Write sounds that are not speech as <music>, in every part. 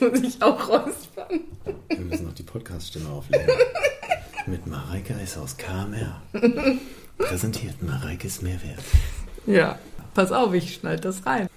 Jetzt muss ich auch räuspern. Wir müssen noch die Podcast-Stimme auflegen. Mit Mareike Eis aus KMR. Präsentiert Mareikes Mehrwert. Ja, pass auf, ich schneide das rein.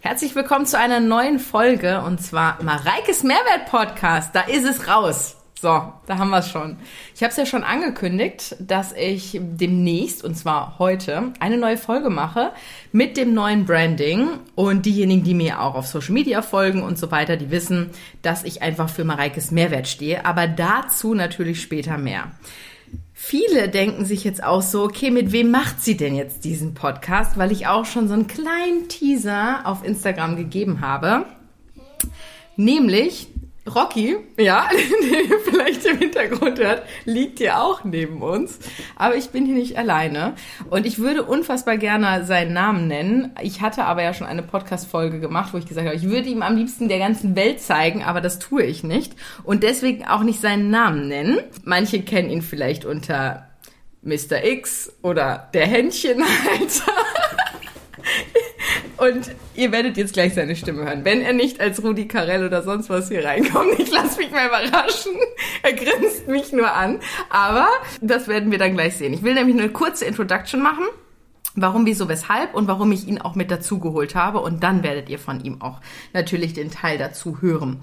Herzlich willkommen zu einer neuen Folge und zwar Mareikes Mehrwert Podcast. Da ist es raus. So, da haben wir es schon. Ich habe es ja schon angekündigt, dass ich demnächst, und zwar heute, eine neue Folge mache mit dem neuen Branding. Und diejenigen, die mir auch auf Social Media folgen und so weiter, die wissen, dass ich einfach für Mareikes Mehrwert stehe. Aber dazu natürlich später mehr. Viele denken sich jetzt auch so, okay, mit wem macht sie denn jetzt diesen Podcast? Weil ich auch schon so einen kleinen Teaser auf Instagram gegeben habe. Nämlich Rocky, ja, <laughs> den ihr vielleicht im Hintergrund hört, liegt hier auch neben uns. Aber ich bin hier nicht alleine. Und ich würde unfassbar gerne seinen Namen nennen. Ich hatte aber ja schon eine Podcast-Folge gemacht, wo ich gesagt habe, ich würde ihm am liebsten der ganzen Welt zeigen, aber das tue ich nicht. Und deswegen auch nicht seinen Namen nennen. Manche kennen ihn vielleicht unter Mr. X oder der Händchenhalter. Und ihr werdet jetzt gleich seine Stimme hören. Wenn er nicht als Rudi Carell oder sonst was hier reinkommt, <laughs> ich lasse mich mal überraschen. Er grinst mich nur an. Aber das werden wir dann gleich sehen. Ich will nämlich eine kurze Introduction machen. Warum, wieso, weshalb und warum ich ihn auch mit dazugeholt habe. Und dann werdet ihr von ihm auch natürlich den Teil dazu hören.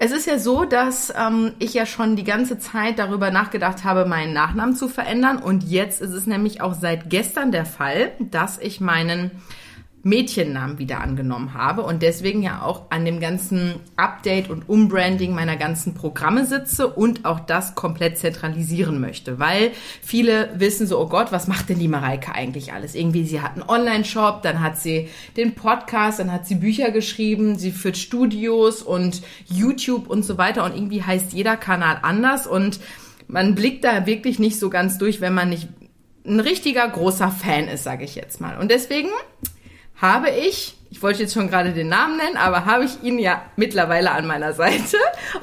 Es ist ja so, dass ähm, ich ja schon die ganze Zeit darüber nachgedacht habe, meinen Nachnamen zu verändern. Und jetzt ist es nämlich auch seit gestern der Fall, dass ich meinen Mädchennamen wieder angenommen habe und deswegen ja auch an dem ganzen Update und Umbranding meiner ganzen Programme sitze und auch das komplett zentralisieren möchte, weil viele wissen so, oh Gott, was macht denn die Mareike eigentlich alles? Irgendwie, sie hat einen Online-Shop, dann hat sie den Podcast, dann hat sie Bücher geschrieben, sie führt Studios und YouTube und so weiter und irgendwie heißt jeder Kanal anders und man blickt da wirklich nicht so ganz durch, wenn man nicht ein richtiger großer Fan ist, sage ich jetzt mal. Und deswegen habe ich, ich wollte jetzt schon gerade den Namen nennen, aber habe ich ihn ja mittlerweile an meiner Seite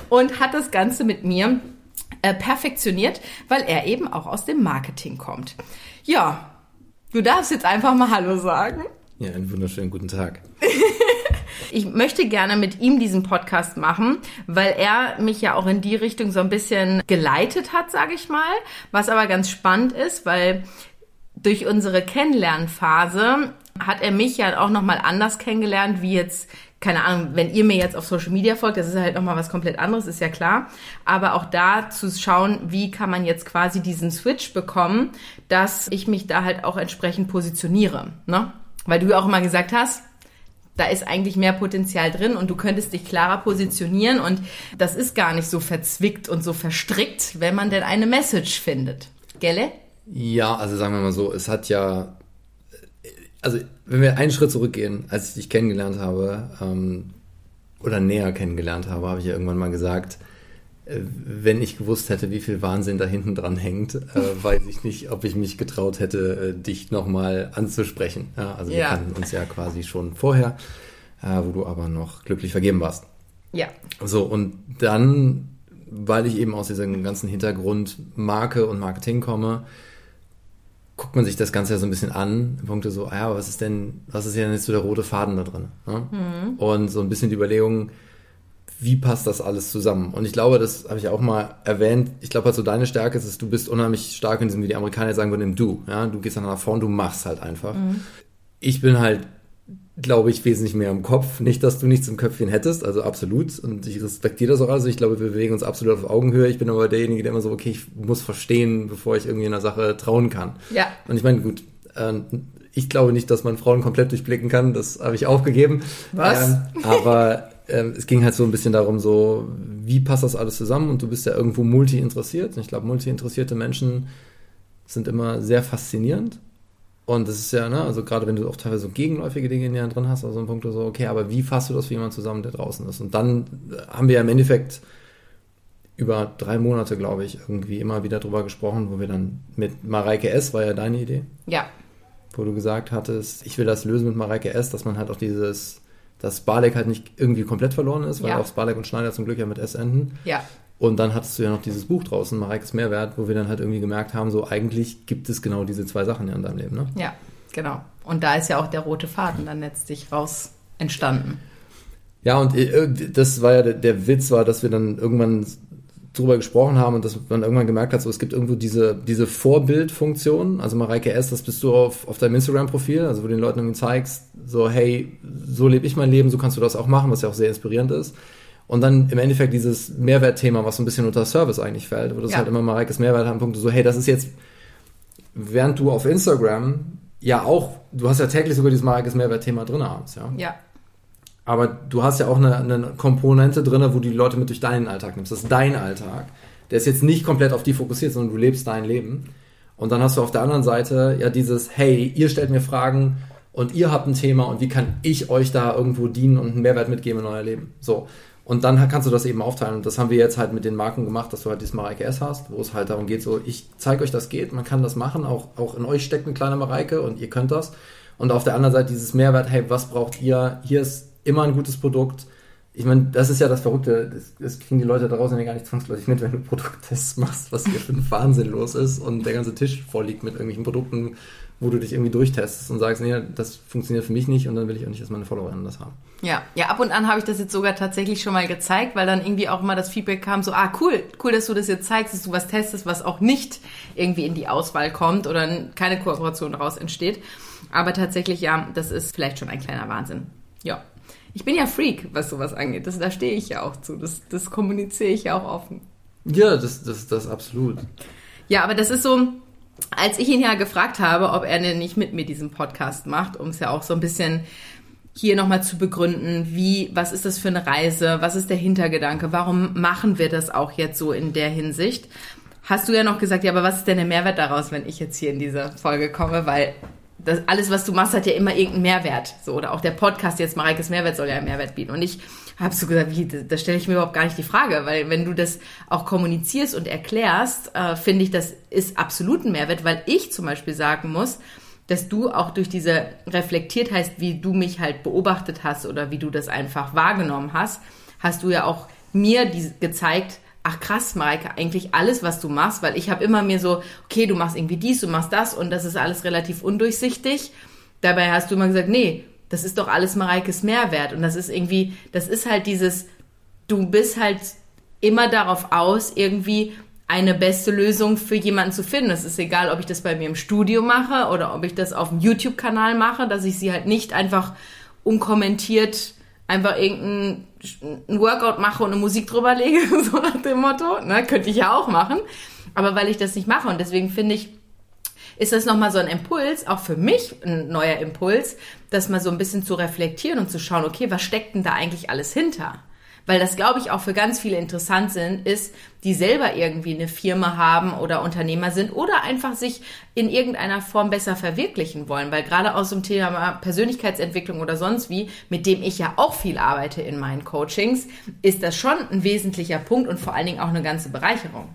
und hat das Ganze mit mir äh, perfektioniert, weil er eben auch aus dem Marketing kommt. Ja, du darfst jetzt einfach mal Hallo sagen. Ja, einen wunderschönen guten Tag. <laughs> ich möchte gerne mit ihm diesen Podcast machen, weil er mich ja auch in die Richtung so ein bisschen geleitet hat, sage ich mal. Was aber ganz spannend ist, weil durch unsere Kennenlernphase hat er mich ja auch nochmal anders kennengelernt, wie jetzt, keine Ahnung, wenn ihr mir jetzt auf Social Media folgt, das ist halt nochmal was komplett anderes, ist ja klar. Aber auch da zu schauen, wie kann man jetzt quasi diesen Switch bekommen, dass ich mich da halt auch entsprechend positioniere, ne? Weil du ja auch immer gesagt hast, da ist eigentlich mehr Potenzial drin und du könntest dich klarer positionieren und das ist gar nicht so verzwickt und so verstrickt, wenn man denn eine Message findet. Gelle? Ja, also sagen wir mal so, es hat ja also wenn wir einen Schritt zurückgehen, als ich dich kennengelernt habe ähm, oder näher kennengelernt habe, habe ich ja irgendwann mal gesagt, äh, wenn ich gewusst hätte, wie viel Wahnsinn da hinten dran hängt, äh, <laughs> weiß ich nicht, ob ich mich getraut hätte, äh, dich nochmal anzusprechen. Ja, also ja. wir kannten uns ja quasi schon vorher, äh, wo du aber noch glücklich vergeben warst. Ja. So, und dann, weil ich eben aus diesem ganzen Hintergrund Marke und Marketing komme, guckt man sich das Ganze ja so ein bisschen an, Punkte so, ah ja, was ist denn, was ist denn jetzt so der rote Faden da drin? Ne? Mhm. Und so ein bisschen die Überlegung, wie passt das alles zusammen? Und ich glaube, das habe ich auch mal erwähnt. Ich glaube, halt so deine Stärke ist, dass du bist unheimlich stark in diesem, wie die Amerikaner sagen würden, im Du. Ja, du gehst dann nach vorne, du machst halt einfach. Mhm. Ich bin halt glaube ich, wesentlich mehr im Kopf. Nicht, dass du nichts im Köpfchen hättest, also absolut. Und ich respektiere das auch. Also ich glaube, wir bewegen uns absolut auf Augenhöhe. Ich bin aber derjenige, der immer so, okay, ich muss verstehen, bevor ich irgendwie in einer Sache trauen kann. Ja. Und ich meine, gut, äh, ich glaube nicht, dass man Frauen komplett durchblicken kann. Das habe ich aufgegeben. Was? Ähm, aber ähm, es ging halt so ein bisschen darum, so, wie passt das alles zusammen? Und du bist ja irgendwo multi-interessiert. Und ich glaube, multi-interessierte Menschen sind immer sehr faszinierend und das ist ja, ne, also gerade wenn du auch teilweise so gegenläufige Dinge in dir drin hast, also ein Punkt so, okay, aber wie fasst du das für jemanden zusammen, der draußen ist? Und dann haben wir ja im Endeffekt über drei Monate, glaube ich, irgendwie immer wieder drüber gesprochen, wo wir dann mit Mareike S. war ja deine Idee. Ja. Wo du gesagt hattest, ich will das lösen mit Mareike S., dass man halt auch dieses, dass Barlek halt nicht irgendwie komplett verloren ist, weil ja. auch Barlek und Schneider zum Glück ja mit S enden. Ja. Und dann hattest du ja noch dieses Buch draußen, Mareikes Mehrwert, wo wir dann halt irgendwie gemerkt haben, so eigentlich gibt es genau diese zwei Sachen ja in deinem Leben, ne? Ja, genau. Und da ist ja auch der rote Faden dann letztlich raus entstanden. Ja, und äh, das war ja der, der Witz, war, dass wir dann irgendwann drüber gesprochen haben und dass man irgendwann gemerkt hat, so es gibt irgendwo diese, diese Vorbildfunktion. Also Mareike S., das bist du auf, auf deinem Instagram-Profil, also wo du den Leuten irgendwie zeigst, so, hey, so lebe ich mein Leben, so kannst du das auch machen, was ja auch sehr inspirierend ist. Und dann im Endeffekt dieses Mehrwertthema, was so ein bisschen unter Service eigentlich fällt, wo das ja. halt immer Mareikes Mehrwert haben, Punkte so, hey, das ist jetzt, während du auf Instagram ja auch, du hast ja täglich sogar dieses Mareikes Mehrwertthema drin abends, ja. Ja. Aber du hast ja auch eine, eine Komponente drin, wo du die Leute mit durch deinen Alltag nimmst. Das ist dein Alltag. Der ist jetzt nicht komplett auf die fokussiert, sondern du lebst dein Leben. Und dann hast du auf der anderen Seite ja dieses, hey, ihr stellt mir Fragen und ihr habt ein Thema und wie kann ich euch da irgendwo dienen und einen Mehrwert mitgeben in euer Leben? So. Und dann kannst du das eben aufteilen. Und das haben wir jetzt halt mit den Marken gemacht, dass du halt dieses Mareike S hast, wo es halt darum geht, so, ich zeige euch, das geht, man kann das machen, auch, auch in euch steckt eine kleine Mareike und ihr könnt das. Und auf der anderen Seite dieses Mehrwert, hey, was braucht ihr? Hier ist immer ein gutes Produkt. Ich meine, das ist ja das Verrückte, das, das kriegen die Leute da draußen ja gar nicht zwangsläufig mit, wenn du Produkttests machst, was hier für ein Wahnsinn los ist und der ganze Tisch vorliegt mit irgendwelchen Produkten, wo du dich irgendwie durchtestest und sagst, nee, das funktioniert für mich nicht und dann will ich auch nicht, dass meine Followerinnen das haben. Ja, ja, ab und an habe ich das jetzt sogar tatsächlich schon mal gezeigt, weil dann irgendwie auch mal das Feedback kam, so, ah, cool, cool, dass du das jetzt zeigst, dass du was testest, was auch nicht irgendwie in die Auswahl kommt oder keine Kooperation daraus entsteht. Aber tatsächlich, ja, das ist vielleicht schon ein kleiner Wahnsinn. Ja. Ich bin ja Freak, was sowas angeht. Das, da stehe ich ja auch zu. Das, das kommuniziere ich ja auch offen. Ja, das, das, das absolut. Ja, aber das ist so, als ich ihn ja gefragt habe, ob er denn nicht mit mir diesen Podcast macht, um es ja auch so ein bisschen hier nochmal zu begründen, wie, was ist das für eine Reise, was ist der Hintergedanke, warum machen wir das auch jetzt so in der Hinsicht? Hast du ja noch gesagt, ja, aber was ist denn der Mehrwert daraus, wenn ich jetzt hier in diese Folge komme? Weil das, alles, was du machst, hat ja immer irgendeinen Mehrwert. So, oder auch der Podcast jetzt, Mareikes Mehrwert soll ja einen Mehrwert bieten. Und ich habe so gesagt, wie, da stelle ich mir überhaupt gar nicht die Frage, weil wenn du das auch kommunizierst und erklärst, äh, finde ich, das ist absolut ein Mehrwert, weil ich zum Beispiel sagen muss, dass du auch durch diese reflektiert heißt, wie du mich halt beobachtet hast oder wie du das einfach wahrgenommen hast, hast du ja auch mir die, gezeigt, ach krass, Mareike, eigentlich alles, was du machst, weil ich habe immer mir so, okay, du machst irgendwie dies, du machst das und das ist alles relativ undurchsichtig. Dabei hast du immer gesagt, nee, das ist doch alles Mareikes Mehrwert und das ist irgendwie, das ist halt dieses, du bist halt immer darauf aus, irgendwie eine beste Lösung für jemanden zu finden. Es ist egal, ob ich das bei mir im Studio mache oder ob ich das auf dem YouTube-Kanal mache, dass ich sie halt nicht einfach unkommentiert einfach irgendein Workout mache und eine Musik drüber lege, <laughs> so nach dem Motto. Ne, könnte ich ja auch machen. Aber weil ich das nicht mache und deswegen finde ich, ist das nochmal so ein Impuls, auch für mich ein neuer Impuls, das mal so ein bisschen zu reflektieren und zu schauen, okay, was steckt denn da eigentlich alles hinter? weil das, glaube ich, auch für ganz viele interessant sind, ist, die selber irgendwie eine Firma haben oder Unternehmer sind oder einfach sich in irgendeiner Form besser verwirklichen wollen, weil gerade aus dem Thema Persönlichkeitsentwicklung oder sonst wie, mit dem ich ja auch viel arbeite in meinen Coachings, ist das schon ein wesentlicher Punkt und vor allen Dingen auch eine ganze Bereicherung.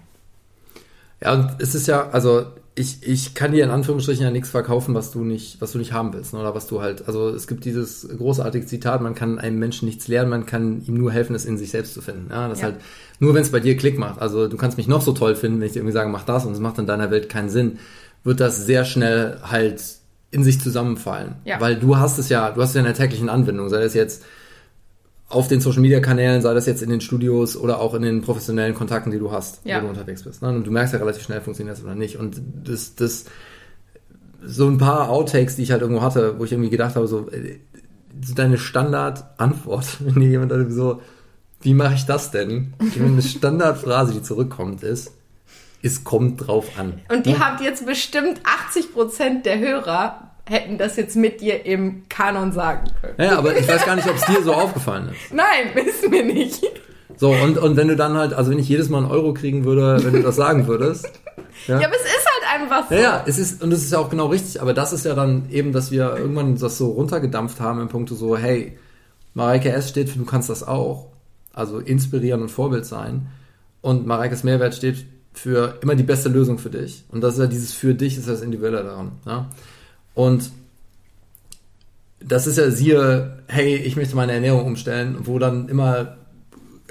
Ja, und es ist ja, also ich, ich kann dir in Anführungsstrichen ja nichts verkaufen, was du nicht, was du nicht haben willst, ne? oder was du halt, also es gibt dieses großartige Zitat, man kann einem Menschen nichts lernen, man kann ihm nur helfen, es in sich selbst zu finden. Ja, das ja. halt, nur wenn es bei dir Klick macht, also du kannst mich noch so toll finden, wenn ich dir irgendwie sage, mach das und es macht in deiner Welt keinen Sinn, wird das sehr schnell halt in sich zusammenfallen. Ja. Weil du hast es ja, du hast es ja in der täglichen Anwendung, sei das jetzt auf den Social Media Kanälen, sei das jetzt in den Studios oder auch in den professionellen Kontakten, die du hast, ja. wo du unterwegs bist. Ne? Und du merkst ja relativ schnell, funktioniert das oder nicht. Und das, das, so ein paar Outtakes, die ich halt irgendwo hatte, wo ich irgendwie gedacht habe, so, äh, so deine Standardantwort, <laughs> wenn dir jemand so, wie mache ich das denn? Eine Standardphrase, die zurückkommt, ist, es kommt drauf an. Und die ja? habt jetzt bestimmt 80 Prozent der Hörer hätten das jetzt mit dir im Kanon sagen können. Ja, aber ich weiß gar nicht, ob es dir so aufgefallen ist. <laughs> Nein, wissen wir nicht. So, und, und wenn du dann halt, also wenn ich jedes Mal einen Euro kriegen würde, wenn du das sagen würdest. <laughs> Ja, ja aber es ist halt einfach so. Ja, ja, es ist, und es ist ja auch genau richtig, aber das ist ja dann eben, dass wir irgendwann das so runtergedampft haben im Punkt so, hey, Mareike S. steht für du kannst das auch. Also inspirieren und Vorbild sein. Und Mareikes Mehrwert steht für immer die beste Lösung für dich. Und das ist ja dieses für dich, ist das Individuelle daran. Ja? Und das ist ja siehe, hey, ich möchte meine Ernährung umstellen, wo dann immer,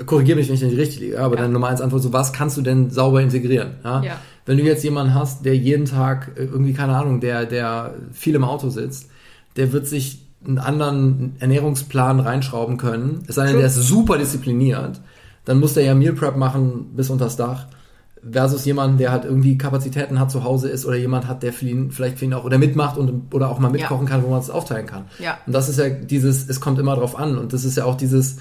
korrigiere mich, wenn ich nicht richtig liege, aber ja. dann Nummer eins Antwort so, was kannst du denn sauber integrieren? Ja? ja? Wenn du jetzt jemanden hast, der jeden Tag irgendwie, keine Ahnung, der, der viel im Auto sitzt, der wird sich einen anderen Ernährungsplan reinschrauben können. Es sei denn, der ist super diszipliniert. Dann muss der ja Meal Prep machen bis unters Dach. Versus jemand, der halt irgendwie Kapazitäten hat, zu Hause ist oder jemand hat, der für ihn, vielleicht für ihn auch oder mitmacht und oder auch mal mitkochen Ja. kann, wo man es aufteilen kann. Ja. Und das ist ja dieses, es kommt immer drauf an. Und das ist ja auch dieses,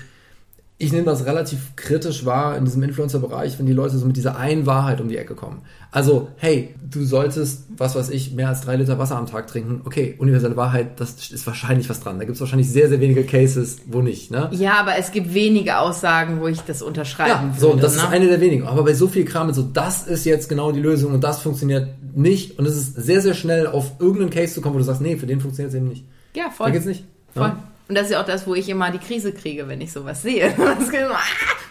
ich nehme das relativ kritisch wahr in diesem Influencer-Bereich, wenn die Leute so mit dieser einen Wahrheit um die Ecke kommen. Also, hey, du solltest, was weiß ich, mehr als drei Liter Wasser am Tag trinken. Okay, universelle Wahrheit, das ist wahrscheinlich was dran. Da gibt es wahrscheinlich sehr, sehr wenige Cases, wo nicht. Ne? Ja, aber es gibt wenige Aussagen, wo ich das unterschreiben Ja, würde. so, das ne? ist eine der wenigen. Aber bei so viel Kram, mit so, das ist jetzt genau die Lösung und das funktioniert nicht. Und es ist sehr, sehr schnell auf irgendeinen Case zu kommen, wo du sagst, nee, für den funktioniert es eben nicht. Ja, Da voll. geht's nicht. Voll. Ja. Und das ist ja auch das, wo ich immer die Krise kriege, wenn ich sowas sehe. <laughs> Ah,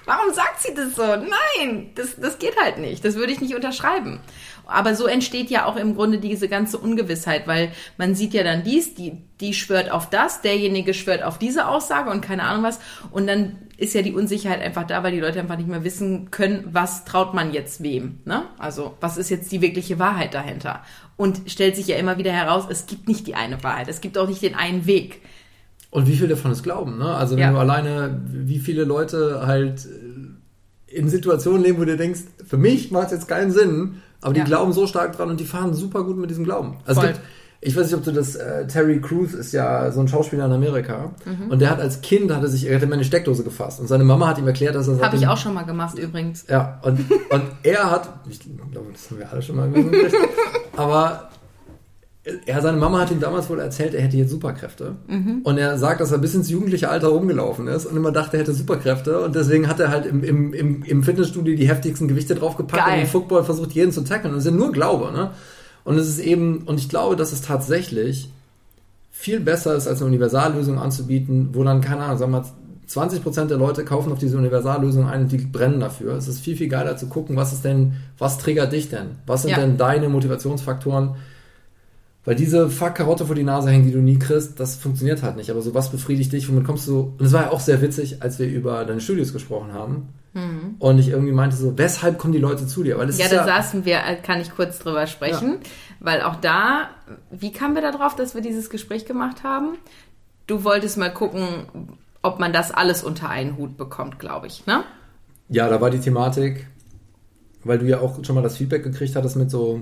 Warum sagt sie das so? Nein, das, das geht halt nicht. Das würde ich nicht unterschreiben. Aber so entsteht ja auch im Grunde diese ganze Ungewissheit, weil man sieht ja dann dies, die, die schwört auf das, derjenige schwört auf diese Aussage und keine Ahnung was. Und dann ist ja die Unsicherheit einfach da, weil die Leute einfach nicht mehr wissen können, was traut man jetzt wem. Ne? Also was ist jetzt die wirkliche Wahrheit dahinter? Und stellt sich ja immer wieder heraus, es gibt nicht die eine Wahrheit. Es gibt auch nicht den einen Weg. Und wie viele davon es glauben, ne? Also wenn Ja. du alleine, wie viele Leute halt äh, in Situationen leben, wo du denkst, für mich macht es jetzt keinen Sinn, aber die Ja. glauben so stark dran und die fahren super gut mit diesem Glauben. Also gibt, ich weiß nicht, ob du das, äh, Terry Crews ist ja so ein Schauspieler in Amerika Mhm. und der hat als Kind, hat er sich, er hat immer eine Steckdose gefasst und seine Mama hat ihm erklärt, dass er Habe ich auch schon mal gemacht übrigens. ja, und, und er hat, ich glaube, das haben wir alle schon mal gemacht, <laughs> aber er, seine Mama hat ihm damals wohl erzählt, er hätte jetzt Superkräfte. Und er sagt, dass er bis ins jugendliche Alter rumgelaufen ist und immer dachte, er hätte Superkräfte. Und deswegen hat er halt im, im, im, im Fitnessstudio die heftigsten Gewichte draufgepackt Geil. und im Football versucht, jeden zu tackeln. Und es ist ja nur Glaube, ne? Und es ist eben, und ich glaube, dass es tatsächlich viel besser ist, als eine Universallösung anzubieten, wo dann, keine Ahnung, sagen wir mal, 20% der Leute kaufen auf diese Universallösung ein und die brennen dafür. Es ist viel, viel geiler zu gucken, was ist denn, was triggert dich denn? Was sind Ja. denn deine Motivationsfaktoren? Weil diese Fuck-Karotte vor die Nase hängen, die du nie kriegst, das funktioniert halt nicht. Aber so was befriedigt dich, womit kommst du. Und es war ja auch sehr witzig, als wir über deine Studios gesprochen haben. Und ich irgendwie meinte so, weshalb kommen die Leute zu dir? Weil es Ja, da saßen wir, äh, kann ich kurz drüber sprechen, Ja. weil auch da, wie kamen wir da drauf, dass wir dieses Gespräch gemacht haben? Du wolltest mal gucken, ob man das alles unter einen Hut bekommt, glaube ich, ne? Ja, da war die Thematik, weil du ja auch schon mal das Feedback gekriegt hattest mit so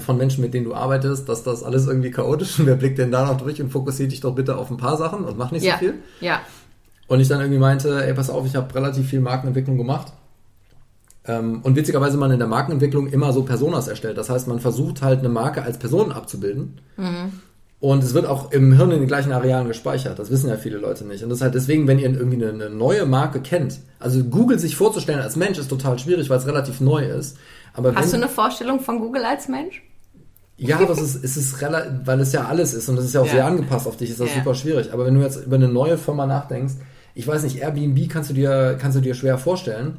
von Menschen, mit denen du arbeitest, dass das alles irgendwie chaotisch ist und <laughs> wer blickt denn da noch durch und fokussiert dich doch bitte auf ein paar Sachen und mach nicht ja, so viel. ja, Und ich dann irgendwie meinte, ey, pass auf, ich habe relativ viel Markenentwicklung gemacht. Ähm, und witzigerweise man in der Markenentwicklung immer so Personas erstellt. Das heißt, man versucht halt eine Marke als Person abzubilden. Und es wird auch im Hirn in den gleichen Arealen gespeichert. Das wissen ja viele Leute nicht. Und das ist halt deswegen, wenn ihr irgendwie eine neue Marke kennt, also Google sich vorzustellen als Mensch ist total schwierig, weil es relativ neu ist. Aber Hast du wenn, eine Vorstellung von Google als Mensch? ja, aber es ist, es ist relativ, weil es ja alles ist und es ist ja auch Ja. sehr angepasst auf dich, ist das Ja. super schwierig. Aber wenn du jetzt über eine neue Firma nachdenkst, ich weiß nicht, Airbnb kannst du dir, kannst du dir schwer vorstellen.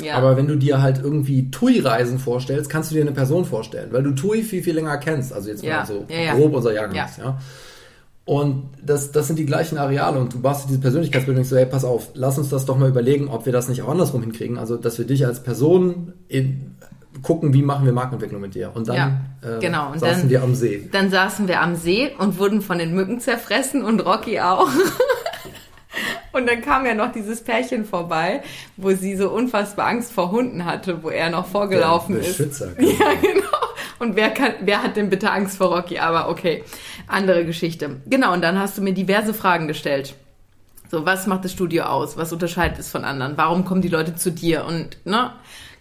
Ja. Aber wenn du dir halt irgendwie TUI-Reisen vorstellst, kannst du dir eine Person vorstellen, weil du TUI viel, viel länger kennst. Also jetzt Ja, mal so ja, ja. grob unser Jahrgang Ja. ist, ja. Und das, das sind die gleichen Areale und du machst diese Persönlichkeitsbildung so, hey, pass auf, lass uns das doch mal überlegen, ob wir das nicht auch andersrum hinkriegen. Also, dass wir dich als Person in, gucken, wie machen wir Markenentwicklung mit dir. Und dann Ja, äh, genau. Und saßen dann- wir am See. Dann saßen wir am See und wurden von den Mücken zerfressen und Rocky auch. <laughs> Und dann kam ja noch dieses Pärchen vorbei, wo sie so unfassbar Angst vor Hunden hatte, wo er noch vorgelaufen Der ist. Beschützer. <laughs> Ja, genau. Und wer, kann, wer hat denn bitte Angst vor Rocky? Aber okay, andere Geschichte. Genau, und dann hast du mir diverse Fragen gestellt. So, was macht das Studio aus? Was unterscheidet es von anderen? Warum kommen die Leute zu dir? Und, ne?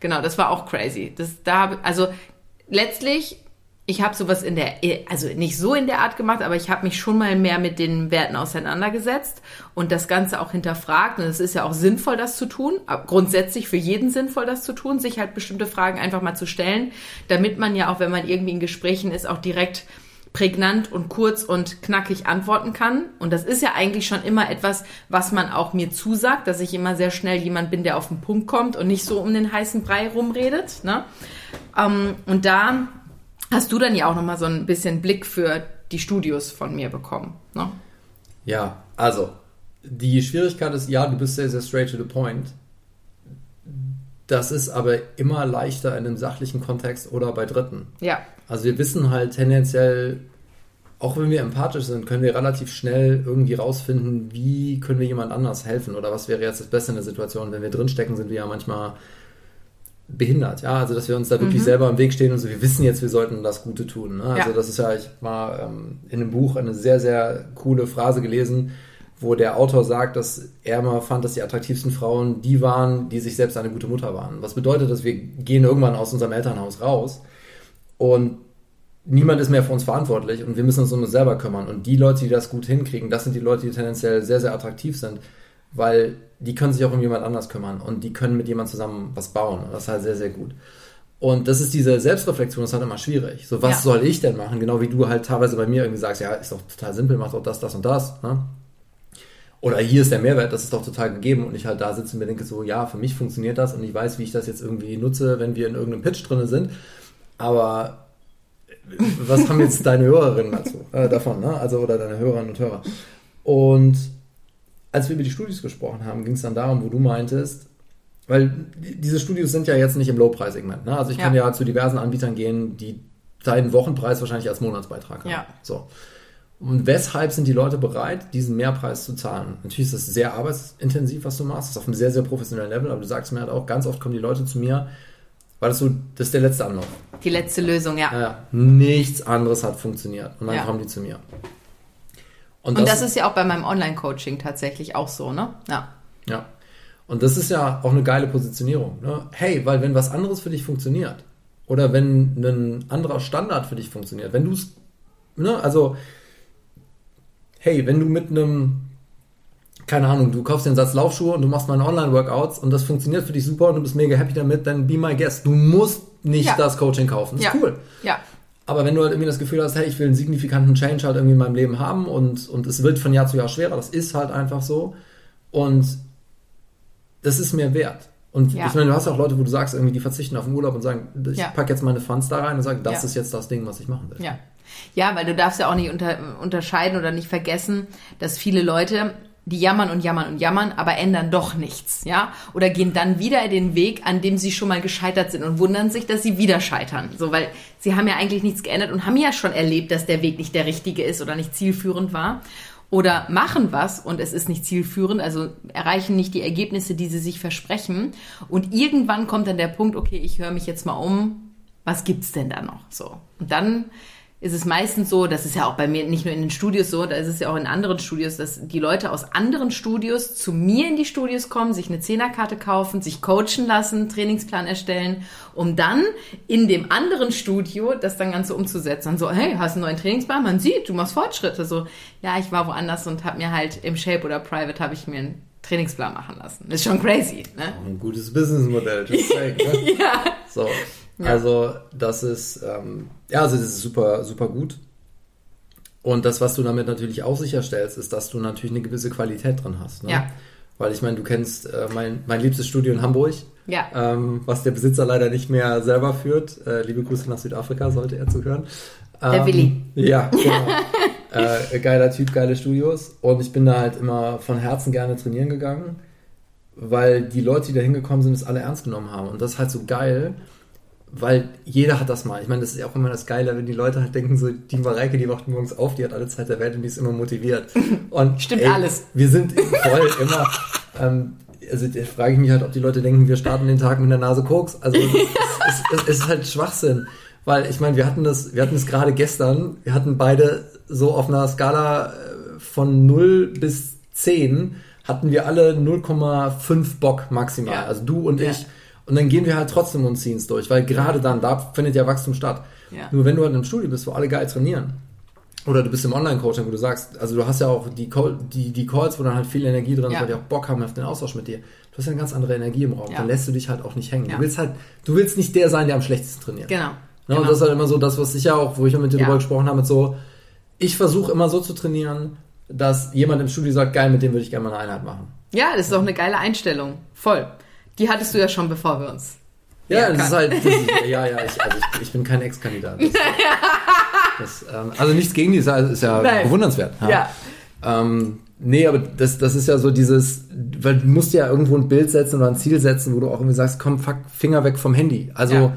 Genau, das war auch crazy. Das, da, also, letztlich, ich habe sowas in der, also nicht so in der Art gemacht, aber ich habe mich schon mal mehr mit den Werten auseinandergesetzt und das Ganze auch hinterfragt. Und es ist ja auch sinnvoll, das zu tun. Grundsätzlich für jeden sinnvoll, das zu tun, sich halt bestimmte Fragen einfach mal zu stellen, damit man ja auch, wenn man irgendwie in Gesprächen ist, auch direkt prägnant und kurz und knackig antworten kann. Und das ist ja eigentlich schon immer etwas, was man auch mir zusagt, dass ich immer sehr schnell jemand bin, der auf den Punkt kommt und nicht so um den heißen Brei rumredet. Ne? Ähm, und da hast du dann ja auch nochmal so ein bisschen Blick für die Studios von mir bekommen. Ne? Ja, also, die Schwierigkeit ist, ja, du bist sehr, sehr straight to the point. Das ist aber immer leichter in einem sachlichen Kontext oder bei Dritten. Ja, Also wir wissen halt tendenziell auch wenn wir empathisch sind, können wir relativ schnell irgendwie rausfinden, wie können wir jemand anders helfen oder was wäre jetzt das Beste in der Situation. Wenn wir drinstecken, sind wir ja manchmal behindert, ja, also dass wir uns da wirklich mhm. selber im Weg stehen und so, wir wissen jetzt, wir sollten das Gute tun. Ne? Also ja. das ist ja, ich mal ähm, in einem Buch eine sehr, sehr coole Phrase gelesen, wo der Autor sagt, dass er immer fand, dass die attraktivsten Frauen die waren, die sich selbst eine gute Mutter waren. Was bedeutet, dass wir gehen irgendwann aus unserem Elternhaus raus und niemand ist mehr für uns verantwortlich und wir müssen uns um uns selber kümmern. Und die Leute, die das gut hinkriegen, das sind die Leute, die tendenziell sehr, sehr attraktiv sind, weil die können sich auch um jemand anders kümmern und die können mit jemand zusammen was bauen. Und das ist halt sehr, sehr gut. Und das ist diese Selbstreflexion, das ist halt immer schwierig. So, was ja. soll ich denn machen? Genau wie du halt teilweise bei mir irgendwie sagst, ja, ist doch total simpel, mach doch das, das und das. Ne? Oder hier ist der Mehrwert, das ist doch total gegeben. Und ich halt da sitze und mir denke so, ja, für mich funktioniert das und ich weiß, wie ich das jetzt irgendwie nutze, wenn wir in irgendeinem Pitch drin sind. Aber was haben jetzt deine Hörerinnen dazu, äh, davon, ne? Also, oder deine Hörerinnen und Hörer. Und als wir über die Studios gesprochen haben, ging es dann darum, wo du meintest, weil diese Studios sind ja jetzt nicht im Low-Preis-Segment. Ne? Also ich ja. kann ja zu diversen Anbietern gehen, die deinen Wochenpreis wahrscheinlich als Monatsbeitrag haben. Ja. So. Und weshalb sind die Leute bereit, diesen Mehrpreis zu zahlen? Natürlich ist das sehr arbeitsintensiv, was du machst. Das ist auf einem sehr, sehr professionellen Level, aber du sagst mir halt auch, ganz oft kommen die Leute zu mir, weil das so, das ist der letzte Anlauf. Die letzte Lösung, ja. ja nichts anderes hat funktioniert. Und dann ja. kommen die zu mir. Und, und das, das, ist ja auch bei meinem Online-Coaching tatsächlich auch so, ne? Ja. Ja. Und das ist ja auch eine geile Positionierung. Ne? Hey, weil wenn was anderes für dich funktioniert oder wenn ein anderer Standard für dich funktioniert, wenn du es, ne, also, hey, wenn du mit einem, keine Ahnung, du kaufst den Satz Laufschuhe und du machst meine Online-Workouts und das funktioniert für dich super und du bist mega happy damit, dann be my guest. Du musst nicht ja. das Coaching kaufen. Das ist ja. cool. Ja. Aber wenn du halt irgendwie das Gefühl hast, hey, ich will einen signifikanten Change halt irgendwie in meinem Leben haben und, und es wird von Jahr zu Jahr schwerer, das ist halt einfach so. Und das ist mir wert. Und ja. ich meine, du hast auch Leute, wo du sagst, irgendwie, die verzichten auf den Urlaub und sagen, ich ja. packe jetzt meine Funds da rein und sage, das ja. ist jetzt das Ding, was ich machen will. Ja. Ja, weil du darfst ja auch nicht unter, unterscheiden oder nicht vergessen, dass viele Leute die jammern und jammern und jammern, aber ändern doch nichts, ja? Oder gehen dann wieder den Weg, an dem sie schon mal gescheitert sind und wundern sich, dass sie wieder scheitern. So, weil sie haben ja eigentlich nichts geändert und haben ja schon erlebt, dass der Weg nicht der richtige ist oder nicht zielführend war. Oder machen was und es ist nicht zielführend, also erreichen nicht die Ergebnisse, die sie sich versprechen. Und irgendwann kommt dann der Punkt, okay, ich höre mich jetzt mal um, was gibt's denn da noch? So. Und dann ist es meistens so, das ist ja auch bei mir nicht nur in den Studios so, da ist es ja auch in anderen Studios, dass die Leute aus anderen Studios zu mir in die Studios kommen, sich eine Zehnerkarte kaufen, sich coachen lassen, Trainingsplan erstellen, um dann in dem anderen Studio das dann Ganze umzusetzen. So, hey, hast du einen neuen Trainingsplan? Man sieht, du machst Fortschritte. So, ja, ich war woanders und habe mir halt im Shape oder Private habe ich mir einen Trainingsplan machen lassen. Das ist schon crazy, ne? Auch ein gutes Businessmodell, just saying, <laughs> ne? ja. So. Also das ist, ähm, ja, also das ist super, super gut. Und das, was du damit natürlich auch sicherstellst, ist, dass du natürlich eine gewisse Qualität drin hast. Ne? Ja. Weil ich meine, du kennst äh, mein, mein liebstes Studio in Hamburg, ja. ähm, was der Besitzer leider nicht mehr selber führt. Äh, liebe Grüße nach Südafrika, sollte er zuhören. Ähm, der Willi. Ja, genau. <laughs> äh, geiler Typ, geile Studios. Und ich bin da halt immer von Herzen gerne trainieren gegangen, weil die Leute, die da hingekommen sind, es alle ernst genommen haben. Und das ist halt so geil weil jeder hat das mal. Ich meine, das ist ja auch immer das Geile, wenn die Leute halt denken, so, die Mareike, die wacht morgens auf, die hat alle Zeit der Welt und die ist immer motiviert. <laughs> Und, Stimmt ey, alles. Wir sind voll immer, ähm, also da frage ich mich halt, ob die Leute denken, wir starten den Tag mit der Nase Koks. Also <laughs> es, es, es ist halt Schwachsinn. Weil ich meine, wir hatten das, wir hatten es gerade gestern, wir hatten beide so auf einer Skala äh, von 0 bis 10 hatten wir alle 0,5 Bock maximal. Ja. Also du und ja. ich und dann gehen wir halt trotzdem und ziehen es durch, weil gerade dann, da findet ja Wachstum statt. Ja. Nur wenn du halt im Studio bist, wo alle geil trainieren, oder du bist im Online-Coaching, wo du sagst, also du hast ja auch die, Call, die, die Calls, wo dann halt viel Energie drin ist, ja. weil die auch Bock haben auf den Austausch mit dir. Du hast ja eine ganz andere Energie im Raum. Ja. Dann lässt du dich halt auch nicht hängen. Ja. Du willst halt, du willst nicht der sein, der am schlechtesten trainiert. Genau. Ne? genau. Und das ist halt immer so das, was ich ja auch, wo ich mit dir drüber gesprochen habe, mit so, ich versuche immer so zu trainieren, dass jemand im Studio sagt, geil, mit dem würde ich gerne mal eine Einheit machen. Ja, das ist auch eine geile Einstellung. Voll. Die hattest du ja schon, bevor wir uns. Ja, das ist halt. Das ist, ja, ja, ich, also ich, ich bin kein Ex-Kandidat. <laughs> Ähm, also nichts gegen die, ist ja Nein. bewundernswert. Ja. ja. Ähm, nee, aber das, das ist ja so dieses, weil du musst ja irgendwo ein Bild setzen oder ein Ziel setzen, wo du auch irgendwie sagst, komm, fuck, Finger weg vom Handy. Also ja.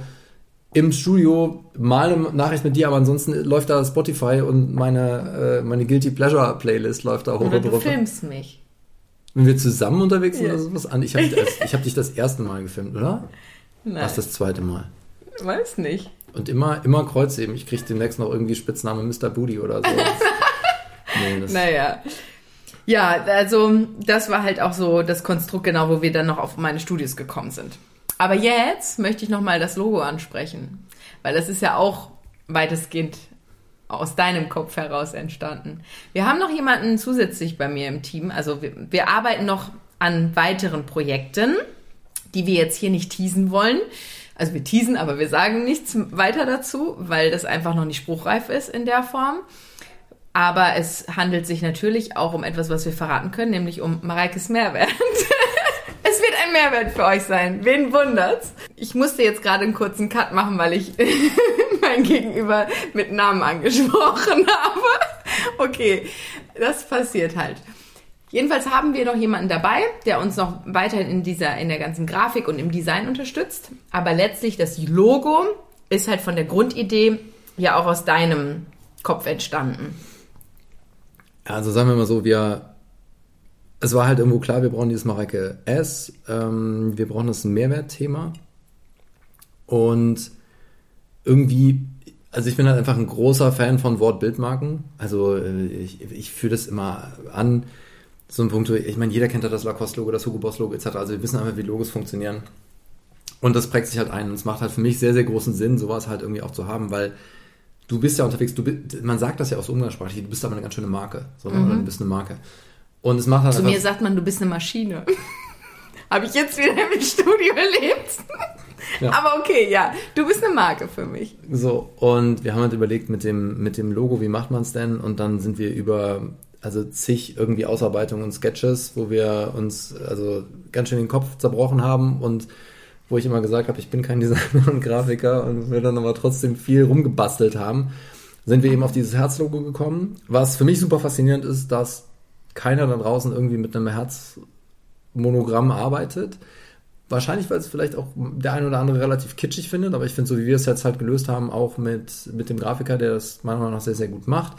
im Studio mal eine Nachricht mit dir, aber ansonsten läuft da Spotify und meine, äh, meine Guilty Pleasure Playlist läuft da hoch und du runter. filmst mich. Wenn wir zusammen unterwegs sind Ja. oder sowas an. Ich habe hab dich das erste Mal gefilmt, oder? Nein, Was das zweite Mal? weiß nicht. Und immer, immer Kreuzheben. Ich krieg demnächst noch irgendwie Spitzname Mr. Booty oder so. <laughs> nee, Naja. Ja, also das war halt auch so das Konstrukt, genau, wo wir dann noch auf meine Studios gekommen sind. Aber jetzt möchte ich nochmal das Logo ansprechen, weil das ist ja auch weitestgehend aus deinem Kopf heraus entstanden. Wir haben noch jemanden zusätzlich bei mir im Team, also wir, wir arbeiten noch an weiteren Projekten, die wir jetzt hier nicht teasen wollen. Also wir teasen, aber wir sagen nichts weiter dazu, weil das einfach noch nicht spruchreif ist in der Form. Aber es handelt sich natürlich auch um etwas, was wir verraten können, nämlich um Mareikes Mehrwert. <laughs> es wird ein Mehrwert für euch sein. Wen wundert's? Ich musste jetzt gerade einen kurzen Cut machen, weil ich <laughs> mein Gegenüber mit Namen angesprochen <laughs> habe. Okay, das passiert halt. Jedenfalls haben wir noch jemanden dabei, der uns noch weiterhin in dieser, in der ganzen Grafik und im Design unterstützt. Aber letztlich das Logo ist halt von der Grundidee ja auch aus deinem Kopf entstanden. Also sagen wir mal so, wir. Es war halt irgendwo klar, wir brauchen dieses Mareike S. Ähm, wir brauchen das Mehrwertthema. Und irgendwie, also ich bin halt einfach ein großer Fan von Wort-Bildmarken. Also äh, ich, ich führe das immer an. So ein Punkt, ich meine, jeder kennt ja das Lacoste-Logo, das Hugo Boss-Logo etc. Also wir wissen einfach, wie Logos funktionieren. Und das prägt sich halt ein. Und es macht halt für mich sehr, sehr großen Sinn, sowas halt irgendwie auch zu haben, weil du bist ja unterwegs, du bist, man sagt das ja aus umgangssprachlich, du bist aber eine ganz schöne Marke. So, ne? Oder du bist eine Marke. Und es macht halt Zu mir sagt man, du bist eine Maschine. <laughs> Habe ich jetzt wieder im Studio erlebt. Ja. Aber okay, ja, du bist eine Marke für mich. So, und wir haben halt überlegt mit dem, mit dem Logo, wie macht man es denn? Und dann sind wir über also zig irgendwie Ausarbeitungen und Sketches, wo wir uns also ganz schön den Kopf zerbrochen haben und wo ich immer gesagt habe, ich bin kein <laughs> Designer und Grafiker und wir dann aber trotzdem viel rumgebastelt haben, sind wir eben auf dieses Herzlogo gekommen. Was für mich super faszinierend ist, dass keiner da draußen irgendwie mit einem Herzmonogramm arbeitet. Wahrscheinlich, weil es vielleicht auch der ein oder andere relativ kitschig findet, aber ich finde, so wie wir es jetzt halt gelöst haben, auch mit, mit dem Grafiker, der das meiner Meinung nach sehr, sehr gut macht,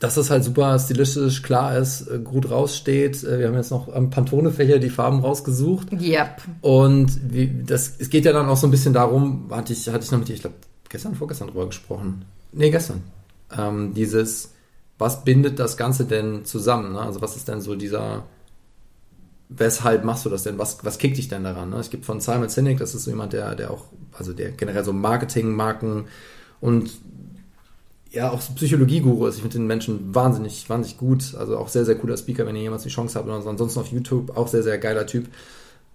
dass das halt super stilistisch klar ist, äh, gut raussteht. Äh, Wir haben jetzt noch am Pantone-Fächer die Farben rausgesucht. Yep. Und wie, das, es geht ja dann auch so ein bisschen darum, hatte ich, hatte ich noch mit dir, ich glaube, gestern, vorgestern drüber gesprochen. Nee, gestern. Ähm, dieses, was bindet das Ganze denn zusammen? Ne? Also was ist denn so dieser, weshalb machst du das denn? Was, was kickt dich denn daran? Ne? Es gibt von Simon Sinek, das ist so jemand, der, der auch, also der generell so Marketing, Marken und ja, auch so Psychologie-Guru ist. Ich finde den Menschen wahnsinnig, wahnsinnig gut. Also auch sehr, sehr cooler Speaker, wenn ihr jemals die Chance habt. Und ansonsten auf YouTube auch sehr, sehr geiler Typ.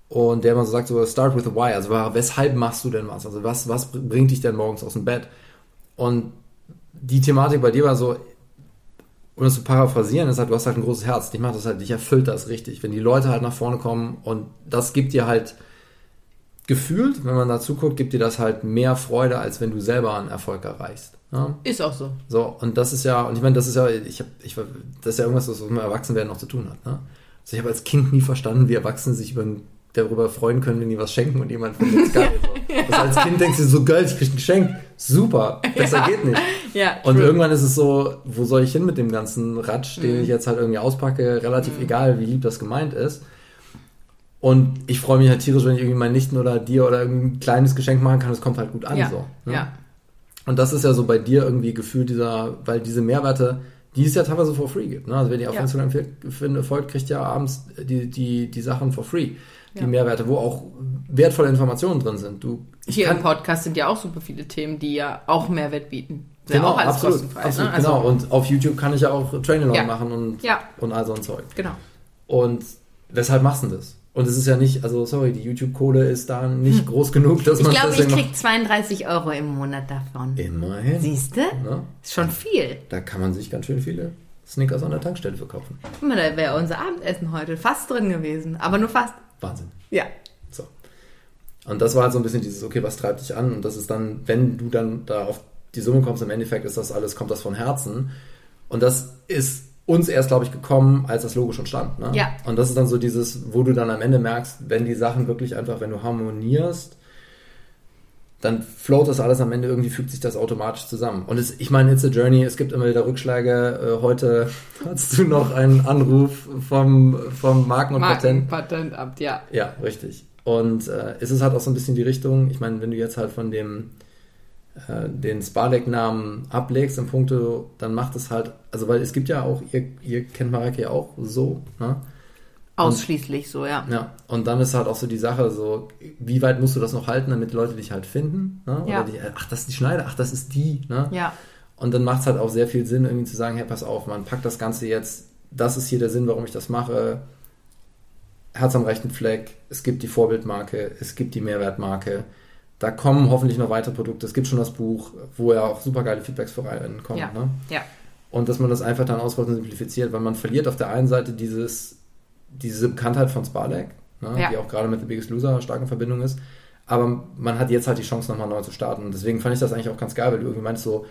Und der immer so sagt, so start with a why. Also weshalb machst du denn was? Also was, was bringt dich denn morgens aus dem Bett? Und die Thematik bei dir war so, um das zu paraphrasieren, ist halt, du hast halt ein großes Herz. Dich macht das halt, dich erfüllt das richtig. Wenn die Leute halt nach vorne kommen und das gibt dir halt gefühlt, wenn man dazu guckt, gibt dir das halt mehr Freude, als wenn du selber einen Erfolg erreichst. Ja? Ist auch so. So, und das ist ja, und ich meine, das ist ja, ich hab, ich, das ist ja irgendwas, was mit Erwachsenwerden noch zu tun hat. Ne? Also ich habe als Kind nie verstanden, wie Erwachsene sich über, darüber freuen können, wenn die was schenken und jemand findet es <laughs> geil. So. Also als Kind denkst du so, geil, ich krieg ein Geschenk. Super, besser Ja. geht nicht. Ja, Und true. irgendwann ist es so, wo soll ich hin mit dem ganzen Ratsch, den Mhm. ich jetzt halt irgendwie auspacke, relativ egal, wie lieb das gemeint ist. Und ich freue mich halt tierisch, wenn ich irgendwie meinen Nichten oder dir oder irgendwie ein kleines Geschenk machen kann, es kommt halt gut an. ja. So, ne? ja. Und das ist ja so bei dir irgendwie gefühlt dieser, weil diese Mehrwerte, die es ja teilweise for free gibt. Ne? Also wenn ihr auf Ja. Instagram folgt, kriegt ihr abends die, die, die Sachen for free. Die Ja. Mehrwerte, wo auch wertvolle Informationen drin sind. Du, Hier kann- im Podcast sind ja auch super viele Themen, die ja auch Mehrwert bieten. Sind Genau, auch alles absolut, kostenfrei. absolut ne? Also, genau. Und auf YouTube kann ich ja auch Trainalong Ja. machen und, Ja. und all so ein Zeug. Genau. Und weshalb machst du das? Und es ist ja nicht, also sorry, die YouTube-Kohle ist da nicht groß genug, dass Hm. Ich man glaube, ich deswegen krieg 32 Euro im Monat davon. Immerhin. Siehst du? Ne? Ist schon viel. Da kann man sich ganz schön viele Snickers an der Tankstelle verkaufen. Guck mal, da wäre unser Abendessen heute fast drin gewesen. Aber nur fast. Wahnsinn. Ja. So. Und das war halt so ein bisschen dieses, okay, was treibt dich an? Und das ist dann, wenn du dann da auf die Summe kommst, im Endeffekt ist das alles, kommt das von Herzen. Und das ist uns erst, glaube ich, gekommen, als das Logo schon stand. Ne? Ja. Und das ist dann so dieses, wo du dann am Ende merkst, wenn die Sachen wirklich einfach, wenn du harmonierst, dann float das alles am Ende, irgendwie fügt sich das automatisch zusammen. Und es, ich meine, it's a journey, es gibt immer wieder Rückschläge. Äh, heute <laughs> hast du noch einen Anruf vom, vom Marken- und Patent. Patentamt, ja. Ja, richtig. Und äh, es ist halt auch so ein bisschen die Richtung, ich meine, wenn du jetzt halt von dem äh, den Spardeck-Namen ablegst in Punkte, dann macht es halt, also weil es gibt ja auch, ihr, ihr kennt Marek ja auch so, ne? Ausschließlich so, ja. Ja, und dann ist halt auch so die Sache, so, wie weit musst du das noch halten, damit Leute dich halt finden? Ne? Ja. Die, ach, das ist die Schneider, ach, das ist die. Ne? Ja. Und dann macht es halt auch sehr viel Sinn, irgendwie zu sagen, hey, pass auf, man packt das Ganze jetzt, das ist hier der Sinn, warum ich das mache. Herz am rechten Fleck, es gibt die Vorbildmarke, es gibt die Mehrwertmarke. Da kommen hoffentlich noch weitere Produkte. Es gibt schon das Buch, wo ja auch super geile Feedbacks vorankommen. Ja. Ne? Ja. Und dass man das einfach dann ausbaut und simplifiziert, weil man verliert auf der einen Seite dieses, diese Bekanntheit von Sparlag, ne, Ja. die auch gerade mit The Biggest Loser stark in Verbindung ist. Aber man hat jetzt halt die Chance, nochmal neu zu starten. Und deswegen fand ich das eigentlich auch ganz geil, weil du irgendwie meinst so,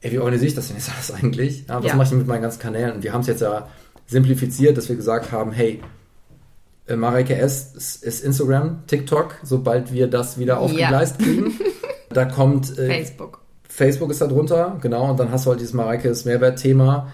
ey, wie organisiere ich das denn jetzt alles eigentlich? Ja, was Ja. mache ich denn mit meinen ganzen Kanälen? Und wir haben es jetzt ja simplifiziert, dass wir gesagt haben, hey, äh, Mareke S ist, Instagram, TikTok, sobald wir das wieder aufgegleist kriegen. <laughs> Da kommt äh, Facebook. Facebook ist da drunter, genau, und dann hast du halt dieses Mareikes Mehrwert-Thema,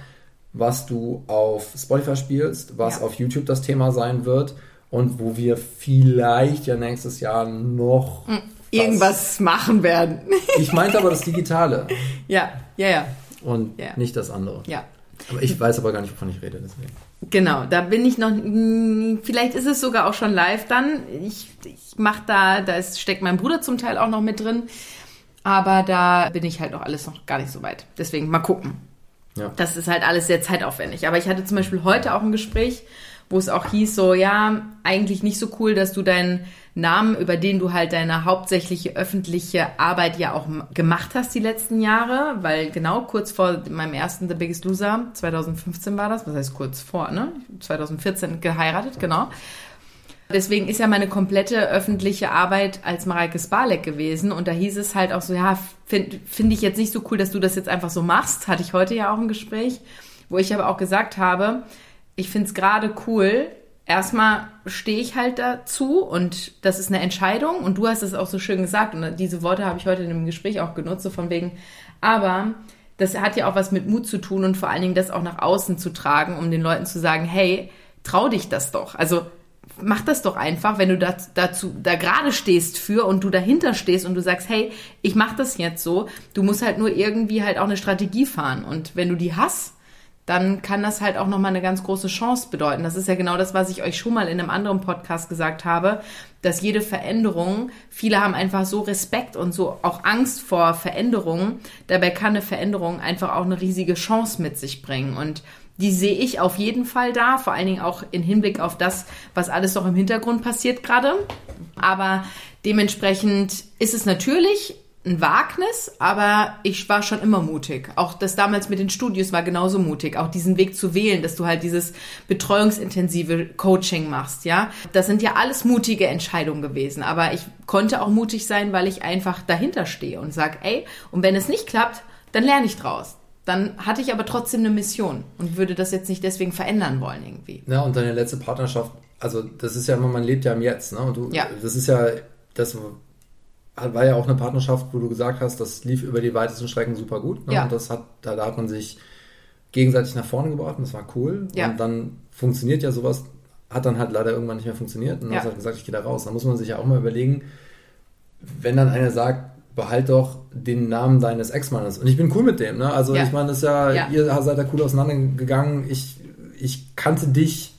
was du auf Spotify spielst, was Ja. auf YouTube das Thema sein wird und wo wir vielleicht ja nächstes Jahr noch Hm, Irgendwas machen werden. <laughs> Ich meinte aber das Digitale ja, ja, ja. und Ja. nicht das andere. Ja. Aber ich weiß aber gar nicht, wovon ich rede, deswegen. Genau, da bin ich noch, mh, vielleicht ist es sogar auch schon live dann. Ich, ich mach da, da ist, steckt mein Bruder zum Teil auch noch mit drin. Aber da bin ich halt noch alles noch gar nicht so weit. Deswegen mal gucken. Ja. Das ist halt alles sehr zeitaufwendig. Aber ich hatte zum Beispiel heute auch ein Gespräch, wo es auch hieß, so, ja, eigentlich nicht so cool, dass du deinen Namen, über den du halt deine hauptsächliche öffentliche Arbeit ja auch gemacht hast die letzten Jahre, weil genau kurz vor meinem ersten The Biggest Loser, 2015 war das, was heißt kurz vor, ne? 2014 geheiratet, genau. Deswegen ist ja meine komplette öffentliche Arbeit als Mareike Sparleck gewesen. Und da hieß es halt auch so, ja, finde find ich jetzt nicht so cool, dass du das jetzt einfach so machst. Hatte ich heute ja auch ein Gespräch, wo ich aber auch gesagt habe, ich finde es gerade cool. Erstmal stehe ich halt dazu und das ist eine Entscheidung. Und du hast es auch so schön gesagt. Und diese Worte habe ich heute in dem Gespräch auch genutzt, so von wegen, aber das hat ja auch was mit Mut zu tun und vor allen Dingen das auch nach außen zu tragen, um den Leuten zu sagen, hey, trau dich das doch. Also mach das doch einfach, wenn du da, dazu da gerade stehst für und du dahinter stehst und du sagst, hey, ich mach das jetzt so. Du musst halt nur irgendwie halt auch eine Strategie fahren und wenn du die hast, dann kann das halt auch nochmal eine ganz große Chance bedeuten. Das ist ja genau das, was ich euch schon mal in einem anderen Podcast gesagt habe, dass jede Veränderung, viele haben einfach so Respekt und so auch Angst vor Veränderungen. Dabei kann eine Veränderung einfach auch eine riesige Chance mit sich bringen. Und die sehe ich auf jeden Fall da, vor allen Dingen auch in Hinblick auf das, was alles noch im Hintergrund passiert gerade. Aber dementsprechend ist es natürlich ein Wagnis, aber ich war schon immer mutig. Auch das damals mit den Studios war genauso mutig. Auch diesen Weg zu wählen, dass du halt dieses betreuungsintensive Coaching machst, ja. Das sind ja alles mutige Entscheidungen gewesen. Aber ich konnte auch mutig sein, weil ich einfach dahinter stehe und sag, ey, und wenn es nicht klappt, dann lerne ich draus. Dann hatte ich aber trotzdem eine Mission und würde das jetzt nicht deswegen verändern wollen irgendwie. Ja, und deine letzte Partnerschaft, also das ist ja immer, man lebt ja im Jetzt, ne? Und du, Ja. das ist ja, das war ja auch eine Partnerschaft, wo du gesagt hast, das lief über die weitesten Strecken super gut. Ne? Ja. Und das hat, da, da hat man sich gegenseitig nach vorne gebracht und das war cool. Ja. Und dann funktioniert ja sowas, hat dann halt leider irgendwann nicht mehr funktioniert und dann Ja. hast halt gesagt, ich gehe da raus. Da muss man sich ja auch mal überlegen, wenn dann einer sagt, behalt doch den Namen deines Ex-Mannes. Und ich bin cool mit dem, ne? Also Ja. ich meine, das ist ja, Ja. ihr seid da cool auseinandergegangen. Ich, ich kannte dich.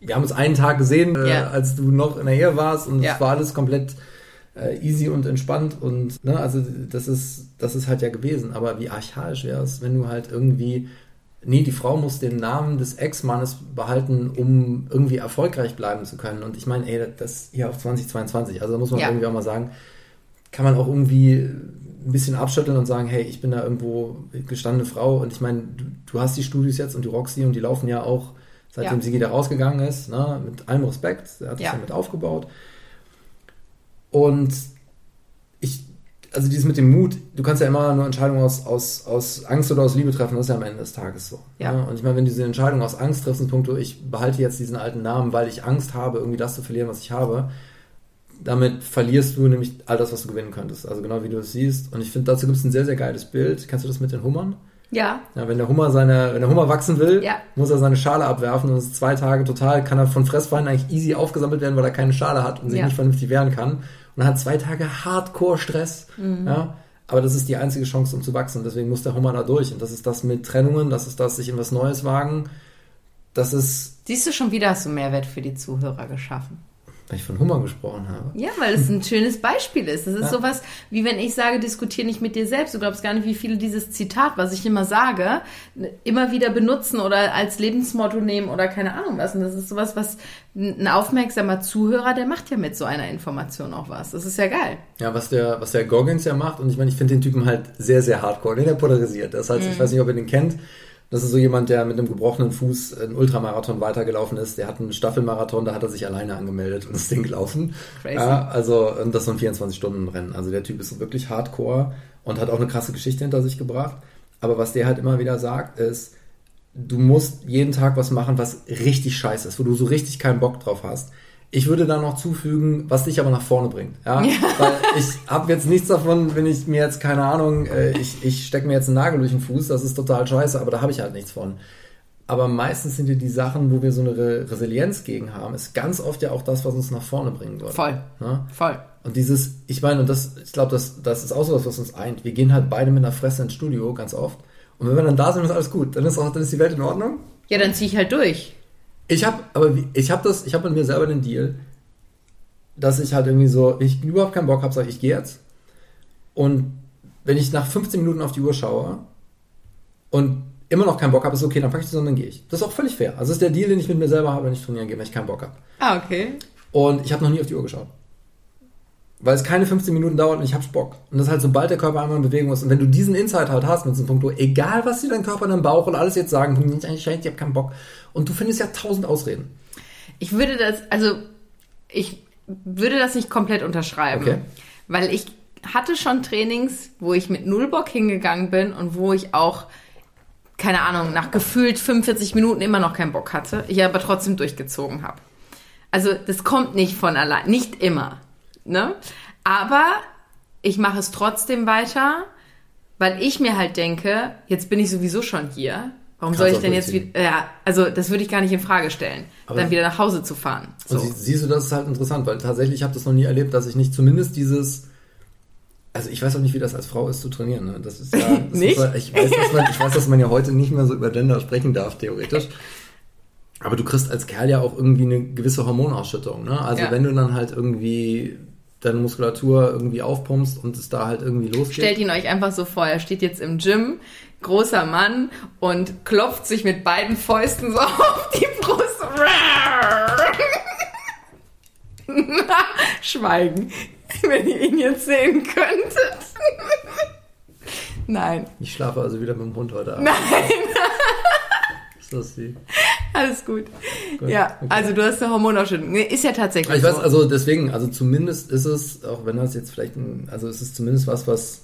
Wir haben uns einen Tag gesehen, äh, Ja. als du noch in der Ehe warst und es war alles komplett äh, easy und entspannt und ne, also das ist, das ist halt ja gewesen. Aber wie archaisch wäre es, wenn du halt irgendwie, nee, die Frau muss den Namen des Ex-Mannes behalten, um irgendwie erfolgreich bleiben zu können. Und ich meine, ey, das hier auf 2022, also da muss man Ja. irgendwie auch mal sagen, kann man auch irgendwie ein bisschen abschütteln und sagen, hey, ich bin da irgendwo gestandene Frau und ich meine, du, du hast die Studios jetzt und die Roxy und die laufen ja auch, seitdem Ja. Sigi da rausgegangen ist, ne, mit allem Respekt, er hat das Ja. ja mit aufgebaut. Und ich, also dieses mit dem Mut, du kannst ja immer nur Entscheidungen aus, aus, aus Angst oder aus Liebe treffen, das ist ja am Ende des Tages so. Ja. ne? Und ich meine, wenn du diese Entscheidung aus Angst triffst, in puncto, ich behalte jetzt diesen alten Namen, weil ich Angst habe, irgendwie das zu verlieren, was ich habe, damit verlierst du nämlich all das, was du gewinnen könntest. Also genau wie du es siehst. Und ich finde, dazu gibt es ein sehr, sehr geiles Bild. Kennst du das mit den Hummern? Ja. Ja, wenn der Hummer seine, wenn der Hummer wachsen will, Ja. muss er seine Schale abwerfen und es ist zwei Tage total, kann er von Fressfeinden eigentlich easy aufgesammelt werden, weil er keine Schale hat und sich Ja. nicht vernünftig wehren kann. Und er hat zwei Tage Hardcore-Stress. Mhm. Ja. Aber das ist die einzige Chance, um zu wachsen. Deswegen muss der Hummer da durch. Und das ist das mit Trennungen, das ist das, sich in was Neues wagen. Das ist, Siehst du, schon wieder hast du Mehrwert für die Zuhörer geschaffen. Weil ich von Hummer gesprochen habe. Ja, weil es ein schönes Beispiel ist. Das ist Ja. sowas, wie wenn ich sage, diskutiere nicht mit dir selbst. Du glaubst gar nicht, wie viele dieses Zitat, was ich immer sage, immer wieder benutzen oder als Lebensmotto nehmen oder keine Ahnung was. Und das ist sowas, was ein aufmerksamer Zuhörer, der macht ja mit so einer Information auch was. Das ist ja geil. Ja, was der, was der Goggins ja macht, und ich meine, ich finde den Typen halt sehr, sehr hardcore, den er polarisiert. Das heißt, ich weiß nicht, ob ihr den kennt. Das ist so jemand, der mit einem gebrochenen Fuß einen Ultramarathon weitergelaufen ist. Der hat einen Staffelmarathon, da hat er sich alleine angemeldet und ist <laughs> den gelaufen. Crazy. Ja, also, und das ist so ein 24-Stunden-Rennen. Also der Typ ist wirklich hardcore und hat auch eine krasse Geschichte hinter sich gebracht. Aber was der halt immer wieder sagt, ist, du musst jeden Tag was machen, was richtig scheiße ist, wo du so richtig keinen Bock drauf hast. Ich würde da noch zufügen, was dich aber nach vorne bringt. Ja? Weil ich habe jetzt nichts davon, wenn ich mir jetzt, keine Ahnung, äh, ich, ich stecke mir jetzt einen Nagel durch den Fuß, das ist total scheiße, aber da habe ich halt nichts von. Aber meistens sind ja die Sachen, wo wir so eine Re Resilienz gegen haben, ist ganz oft ja auch das, was uns nach vorne bringen wird. Voll. Ne? Voll. Und dieses, ich meine, und das, ich glaube, das, das ist auch so was, was uns eint. Wir gehen halt beide mit einer Fresse ins Studio, ganz oft. Und wenn wir dann da sind, ist alles gut. Dann ist auch, dann ist die Welt in Ordnung. Ja, dann zieh ich halt durch. Ich habe, aber wie- ich habe das, ich habe mit mir selber den Deal, dass ich halt irgendwie so, ich überhaupt keinen Bock habe, sage ich, ich gehe jetzt. Und wenn ich nach 15 Minuten auf die Uhr schaue und immer noch keinen Bock habe, ist okay, dann packe ich das und dann gehe ich. Das ist auch völlig fair. Also das ist der Deal, den ich mit mir selber habe, wenn ich trainieren gehe, wenn ich keinen Bock habe. Ah, okay. Und ich habe noch nie auf die Uhr geschaut. Weil es keine 15 Minuten dauert und ich habe Bock. Und das ist halt, sobald der Körper einmal in Bewegung ist. Und wenn du diesen Insight halt hast mit diesem Punkt, egal was dir dein Körper, dein Bauch und alles jetzt sagen, ich habe keinen Bock. Und du findest ja tausend Ausreden. Ich würde das, also ich würde das nicht komplett unterschreiben. Okay. Weil ich hatte schon Trainings, wo ich mit null Bock hingegangen bin und wo ich auch, keine Ahnung, nach gefühlt 45 Minuten immer noch keinen Bock hatte, ich aber trotzdem durchgezogen habe. Also das kommt nicht von allein, nicht immer. Ne? Aber ich mache es trotzdem weiter, weil ich mir halt denke, jetzt bin ich sowieso schon hier. Warum Kannst soll ich denn jetzt wieder, ja, also das würde ich gar nicht in Frage stellen, Aber- dann wieder nach Hause zu fahren. So. Und sie, siehst du, das ist halt interessant, weil tatsächlich, ich habe das noch nie erlebt, dass ich nicht zumindest dieses, also ich weiß auch nicht, wie das als Frau ist zu trainieren. Ne? Das ist ja, <laughs> das Nicht? Ist, ich, weiß, dass man, ich weiß, dass man ja heute nicht mehr so über Gender sprechen darf, theoretisch. Aber du kriegst als Kerl ja auch irgendwie eine gewisse Hormonausschüttung. Ne? Also Ja. wenn du dann halt irgendwie deine Muskulatur irgendwie aufpumpst und es da halt irgendwie losgeht. Stellt ihn euch einfach so vor, er steht jetzt im Gym, großer Mann und klopft sich mit beiden Fäusten so <laughs> auf die Brust. <laughs> Schweigen, <laughs> wenn ihr ihn jetzt sehen könntet. Nein, Ich schlafe also wieder mit dem Hund heute Abend. nein, Ist das die? <laughs> alles gut. Gut, Ja, okay. also du hast eine Hormonausschüttung. Nee, Ist ja tatsächlich Ich weiß, so. also deswegen, also zumindest ist es, auch wenn das jetzt vielleicht ein, also es ist zumindest was, was,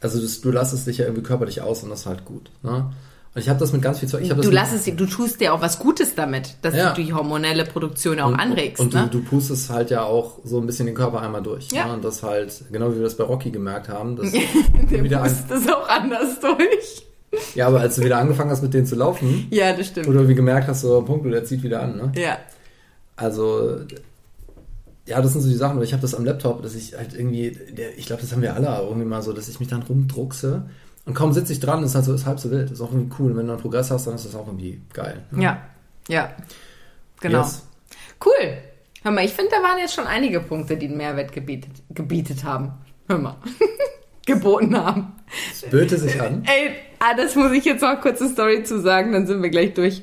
also das, du lässt es dich ja irgendwie körperlich aus und das ist halt gut. Ne? Und ich habe das mit ganz viel Zeug. Ich du lass es, du tust dir auch was Gutes damit, dass Ja. du die hormonelle Produktion auch und, anregst. Und ne? du, du pustest halt ja auch so ein bisschen den Körper einmal durch. Ja. Ne? Und das halt, genau wie wir das bei Rocky gemerkt haben, dass <laughs> Der wieder pustet es auch anders <laughs> durch. Ja, aber als du wieder angefangen hast, mit denen zu laufen, Ja, das stimmt. du irgendwie gemerkt hast, so, Punkt, der zieht wieder an, ne? Ja. Also, ja, das sind so die Sachen. Ich habe das am Laptop, dass ich halt irgendwie, ich glaube, das haben wir alle irgendwie mal so, dass ich mich dann rumdruckse und kaum sitze ich dran, ist halt so, ist halb so wild. Ist auch irgendwie cool. Und wenn du einen Progress hast, dann ist das auch irgendwie geil. ne? Ja, ja. Genau. Yes. Cool. Hör mal, ich finde, da waren jetzt schon einige Punkte, die einen Mehrwert gebietet, gebietet haben. Hör mal. <laughs> Geboten haben. Es böte sich an. Ey, ah, das muss ich jetzt noch kurze Story zu sagen, dann sind wir gleich durch.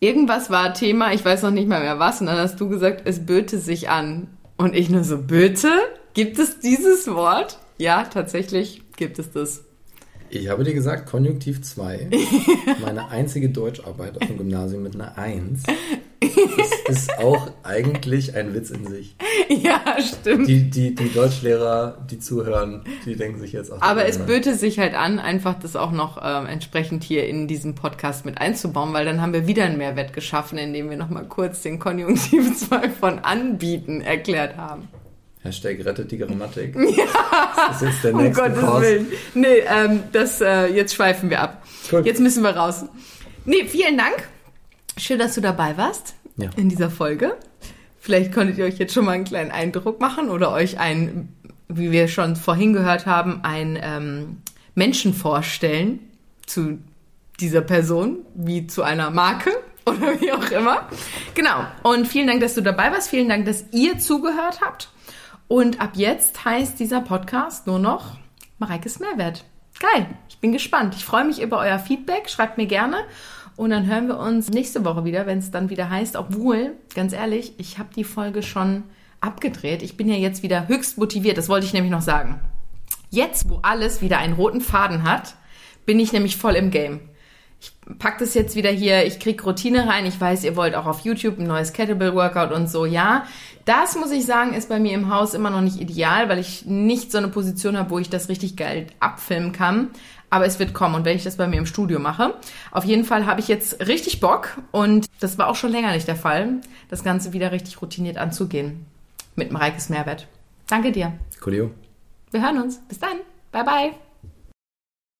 Irgendwas war Thema, ich weiß noch nicht mal mehr was, und dann hast du gesagt, es böte sich an. Und ich nur so, böte? Gibt es dieses Wort? Ja, tatsächlich gibt es das. Ich habe dir gesagt, Konjunktiv 2, <laughs> meine einzige Deutscharbeit auf dem Gymnasium mit einer 1. Das ist auch eigentlich ein Witz in sich. <laughs> Ja, stimmt. Die, die, die Deutschlehrer, die zuhören, die denken sich jetzt auch. Aber es böte sich halt an, einfach das auch noch ähm, entsprechend hier in diesen Podcast mit einzubauen, weil dann haben wir wieder einen Mehrwert geschaffen, indem wir nochmal kurz den Konjunktiv <laughs> 2 von anbieten erklärt haben. Hashtag rettet die Grammatik. <laughs> Ja. Das ist jetzt der Um nächste Gottes. Willen. Nee, ähm, das, äh, jetzt schweifen wir ab. Gut. Jetzt müssen wir raus. Nee, vielen Dank. Schön, dass du dabei warst Ja. in dieser Folge. Vielleicht konntet ihr euch jetzt schon mal einen kleinen Eindruck machen oder euch ein, wie wir schon vorhin gehört haben, ein ähm, Menschen vorstellen zu dieser Person, wie zu einer Marke <laughs> oder wie auch immer. Genau. Und vielen Dank, dass du dabei warst. Vielen Dank, dass ihr zugehört habt. Und ab jetzt heißt dieser Podcast nur noch Mareikes Mehrwert. Geil. Ich bin gespannt. Ich freue mich über euer Feedback. Schreibt mir gerne. Und dann hören wir uns nächste Woche wieder, wenn es dann wieder heißt, obwohl, ganz ehrlich, ich habe die Folge schon abgedreht. Ich bin ja jetzt wieder höchst motiviert. Das wollte ich nämlich noch sagen. Jetzt, wo alles wieder einen roten Faden hat, bin ich nämlich voll im Game. Ich pack das jetzt wieder hier, ich krieg Routine rein. Ich weiß, ihr wollt auch auf YouTube ein neues Kettlebell Workout und so. Ja, das muss ich sagen, ist bei mir im Haus immer noch nicht ideal, weil ich nicht so eine Position habe, wo ich das richtig geil abfilmen kann. Aber es wird kommen und wenn ich das bei mir im Studio mache. Auf jeden Fall habe ich jetzt richtig Bock und das war auch schon länger nicht der Fall, das Ganze wieder richtig routiniert anzugehen. Mit Mareikes Mehrwert. Danke dir. Coolio. Wir hören uns. Bis dann. Bye bye.